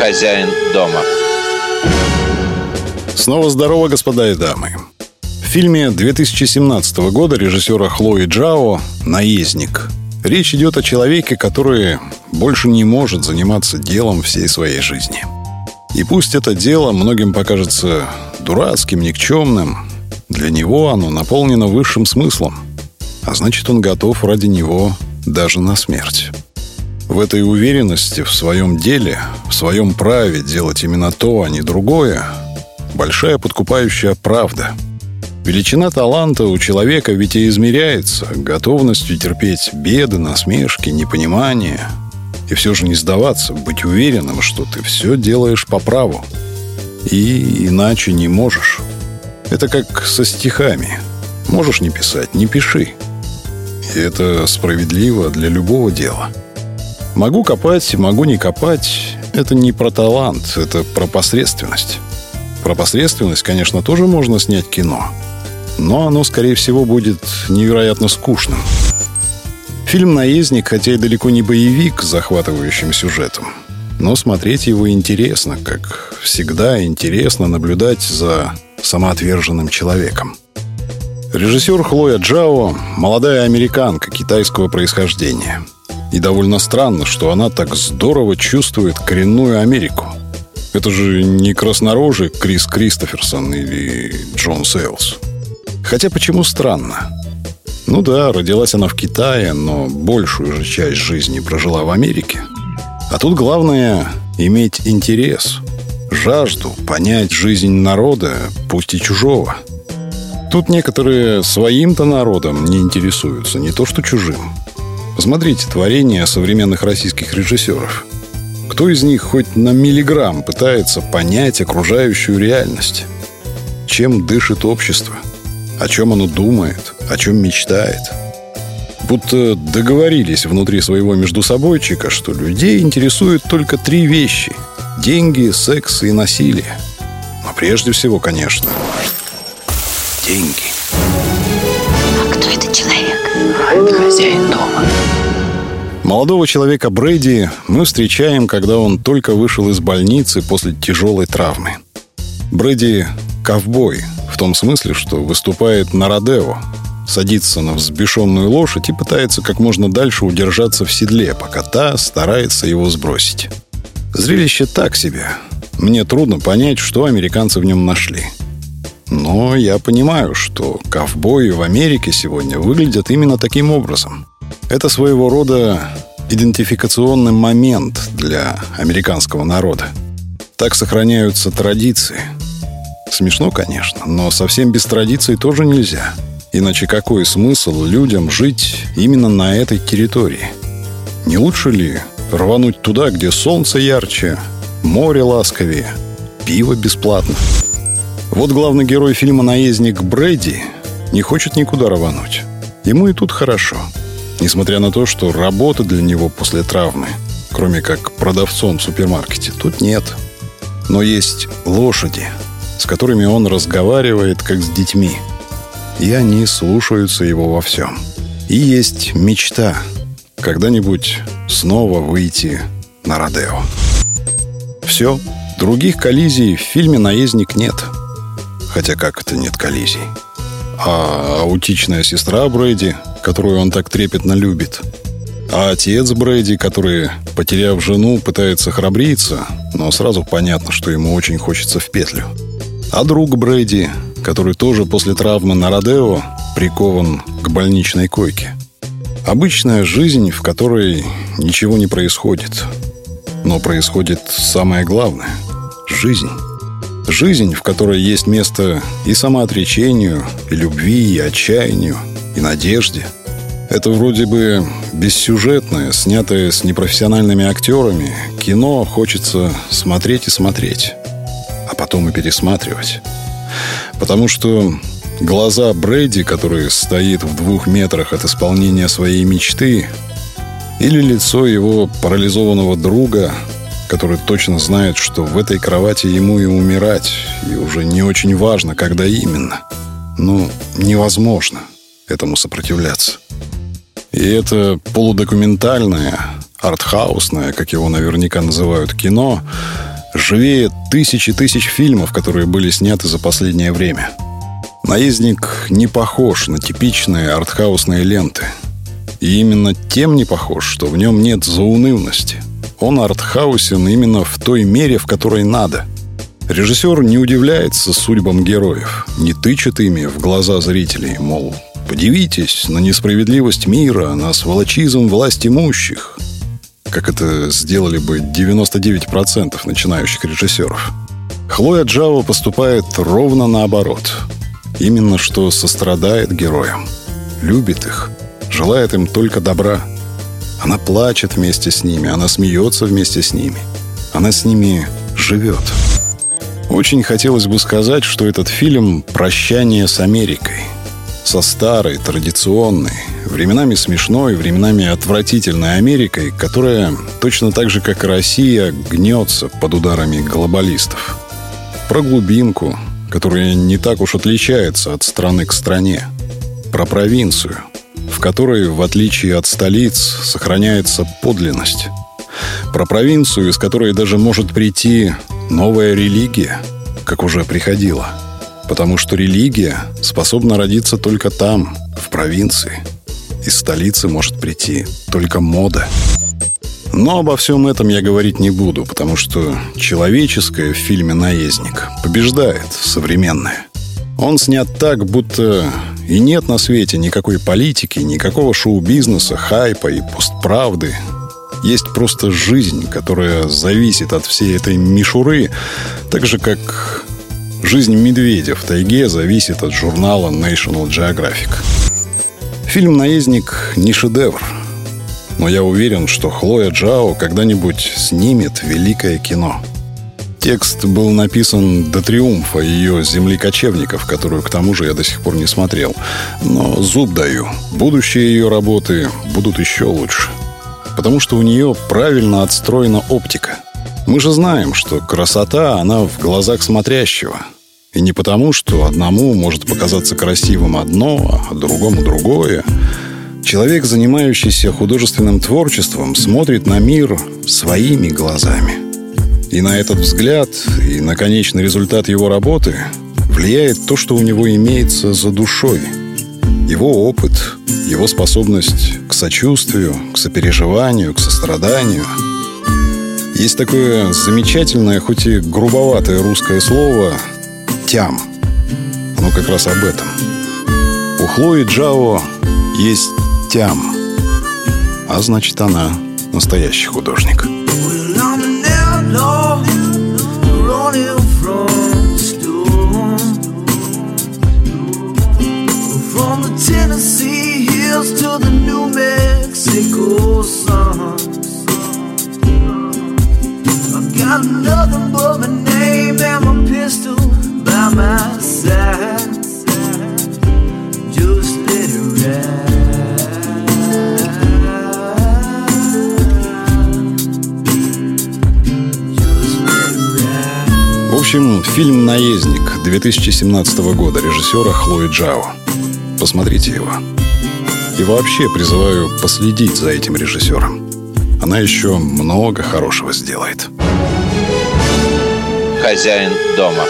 хозяин дома. Снова здорово, господа и дамы. В фильме 2017 года режиссера Хлои Джао «Наездник» речь идет о человеке, который больше не может заниматься делом всей своей жизни. И пусть это дело многим покажется дурацким, никчемным, для него оно наполнено высшим смыслом, а значит, он готов ради него даже на смерть. В этой уверенности в своем деле, в своем праве делать именно то, а не другое, большая подкупающая правда. Величина таланта у человека ведь и измеряется готовностью терпеть беды, насмешки, непонимание. И все же не сдаваться, быть уверенным, что ты все делаешь по праву. И иначе не можешь. Это как со стихами. Можешь не писать, не пиши. И это справедливо для любого дела. Могу копать, могу не копать. Это не про талант, это про посредственность. Про посредственность, конечно, тоже можно снять кино. Но оно, скорее всего, будет невероятно скучным. Фильм «Наездник», хотя и далеко не боевик с захватывающим сюжетом, но смотреть его интересно, как всегда интересно наблюдать за самоотверженным человеком. Режиссер Хлоя Джао – молодая американка китайского происхождения. И довольно странно, что она так здорово чувствует коренную Америку. Это же не краснорожий Крис Кристоферсон или Джон Сейлс. Хотя почему странно? Ну да, родилась она в Китае, но большую же часть жизни прожила в Америке. А тут главное – иметь интерес, жажду понять жизнь народа, пусть и чужого – Тут некоторые своим-то народом не интересуются, не то что чужим. Посмотрите творения современных российских режиссеров. Кто из них хоть на миллиграмм пытается понять окружающую реальность? Чем дышит общество? О чем оно думает? О чем мечтает? Будто договорились внутри своего междусобойчика, что людей интересуют только три вещи – деньги, секс и насилие. Но прежде всего, конечно, деньги. Молодого человека Брэди мы встречаем, когда он только вышел из больницы после тяжелой травмы. Брэди – ковбой, в том смысле, что выступает на Родео, садится на взбешенную лошадь и пытается как можно дальше удержаться в седле, пока та старается его сбросить. Зрелище так себе. Мне трудно понять, что американцы в нем нашли – но я понимаю, что ковбои в Америке сегодня выглядят именно таким образом. Это своего рода идентификационный момент для американского народа. Так сохраняются традиции. Смешно, конечно, но совсем без традиций тоже нельзя. Иначе какой смысл людям жить именно на этой территории? Не лучше ли рвануть туда, где солнце ярче, море ласковее, пиво бесплатно? Вот главный герой фильма «Наездник» Брэди не хочет никуда рвануть. Ему и тут хорошо. Несмотря на то, что работы для него после травмы, кроме как продавцом в супермаркете, тут нет. Но есть лошади, с которыми он разговаривает, как с детьми. И они слушаются его во всем. И есть мечта когда-нибудь снова выйти на Родео. Все. Других коллизий в фильме «Наездник» нет – Хотя как это нет коллизий? А аутичная сестра Брэди, которую он так трепетно любит. А отец Брэди, который, потеряв жену, пытается храбриться, но сразу понятно, что ему очень хочется в петлю. А друг Брэди, который тоже после травмы на Родео прикован к больничной койке. Обычная жизнь, в которой ничего не происходит. Но происходит самое главное – жизнь. Жизнь, в которой есть место и самоотречению, и любви, и отчаянию, и надежде. Это вроде бы бессюжетное, снятое с непрофессиональными актерами, кино хочется смотреть и смотреть, а потом и пересматривать. Потому что глаза Брэди, который стоит в двух метрах от исполнения своей мечты, или лицо его парализованного друга – который точно знает, что в этой кровати ему и умирать, и уже не очень важно, когда именно. Ну, невозможно этому сопротивляться. И это полудокументальное, артхаусное, как его наверняка называют, кино, живее тысячи тысяч фильмов, которые были сняты за последнее время. «Наездник» не похож на типичные артхаусные ленты. И именно тем не похож, что в нем нет заунывности. Он артхаусен именно в той мере, в которой надо. Режиссер не удивляется судьбам героев, не тычет ими в глаза зрителей, мол, подивитесь на несправедливость мира, на сволочизм власть имущих – как это сделали бы 99% начинающих режиссеров. Хлоя Джао поступает ровно наоборот. Именно что сострадает героям, любит их, желает им только добра. Она плачет вместе с ними, она смеется вместе с ними. Она с ними живет. Очень хотелось бы сказать, что этот фильм «Прощание с Америкой», со старой, традиционной, временами смешной, временами отвратительной Америкой, которая точно так же, как и Россия, гнется под ударами глобалистов. Про глубинку, которая не так уж отличается от страны к стране. Про провинцию, в которой, в отличие от столиц, сохраняется подлинность. Про провинцию, из которой даже может прийти новая религия, как уже приходила. Потому что религия способна родиться только там, в провинции – из столицы может прийти только мода. Но обо всем этом я говорить не буду, потому что человеческое в фильме «Наездник» побеждает современное. Он снят так, будто и нет на свете никакой политики, никакого шоу-бизнеса, хайпа и постправды. Есть просто жизнь, которая зависит от всей этой мишуры, так же, как жизнь медведя в тайге зависит от журнала National Geographic. Фильм «Наездник» не шедевр, но я уверен, что Хлоя Джао когда-нибудь снимет великое кино. Текст был написан до триумфа ее «Земли кочевников», которую, к тому же, я до сих пор не смотрел. Но зуб даю, будущие ее работы будут еще лучше. Потому что у нее правильно отстроена оптика. Мы же знаем, что красота, она в глазах смотрящего – и не потому, что одному может показаться красивым одно, а другому другое. Человек, занимающийся художественным творчеством, смотрит на мир своими глазами. И на этот взгляд, и на конечный результат его работы влияет то, что у него имеется за душой. Его опыт, его способность к сочувствию, к сопереживанию, к состраданию. Есть такое замечательное, хоть и грубоватое русское слово тям. Оно как раз об этом. У Хлои Джао есть тям. А значит, она настоящий художник. 2017 года режиссера Хлои Джао. Посмотрите его. И вообще призываю последить за этим режиссером. Она еще много хорошего сделает. Хозяин дома.